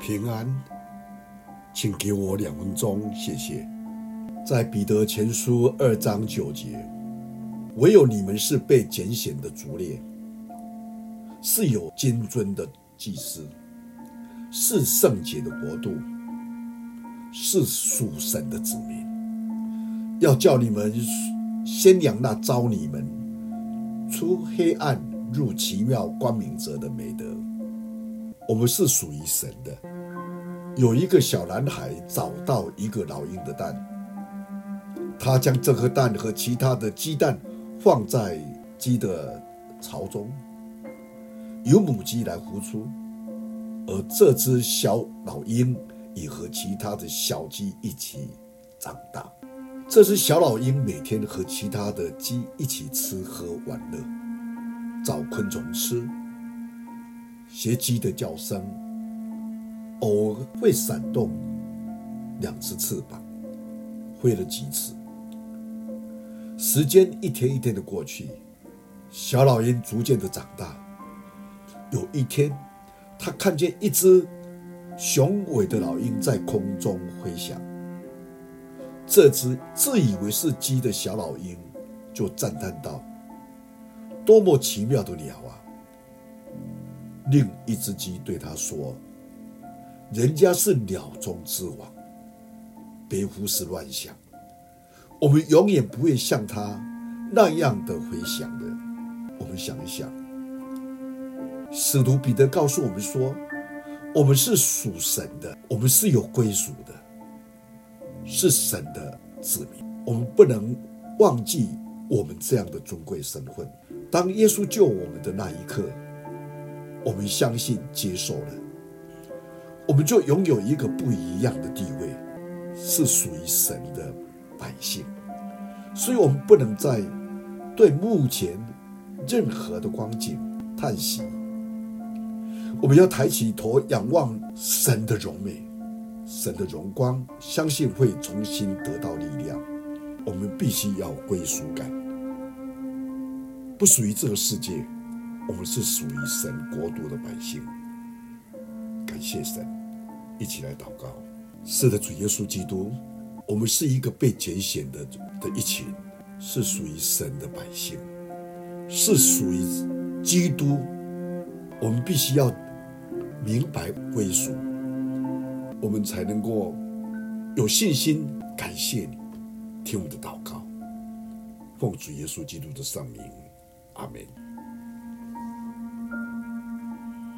平安，请给我两分钟，谢谢。在彼得前书二章九节，唯有你们是被拣选的族列，是有金尊的祭司，是圣洁的国度，是属神的子民。要叫你们宣扬那召你们出黑暗入奇妙光明者的美德。我们是属于神的。有一个小男孩找到一个老鹰的蛋，他将这颗蛋和其他的鸡蛋放在鸡的巢中，由母鸡来孵出，而这只小老鹰也和其他的小鸡一起长大。这只小老鹰每天和其他的鸡一起吃喝玩乐，找昆虫吃。学鸡的叫声，偶尔会闪动两只翅膀，飞了几次。时间一天一天的过去，小老鹰逐渐的长大。有一天，他看见一只雄伟的老鹰在空中飞翔。这只自以为是鸡的小老鹰就赞叹道：“多么奇妙的鸟啊！”另一只鸡对他说：“人家是鸟中之王，别胡思乱想。我们永远不会像他那样的飞翔的。”我们想一想，使徒彼得告诉我们说：“我们是属神的，我们是有归属的，是神的子民。我们不能忘记我们这样的尊贵身份。当耶稣救我们的那一刻。”我们相信接受了，我们就拥有一个不一样的地位，是属于神的百姓。所以，我们不能再对目前任何的光景叹息。我们要抬起头仰望神的荣美，神的荣光，相信会重新得到力量。我们必须要归属感，不属于这个世界。我们是属于神国度的百姓，感谢神，一起来祷告。是的，主耶稣基督，我们是一个被拣选的的一群，是属于神。的百姓，是属于基督。我们必须要明白归属，我们才能够有信心感谢你，听我们的祷告，奉主耶稣基督的圣名，阿门。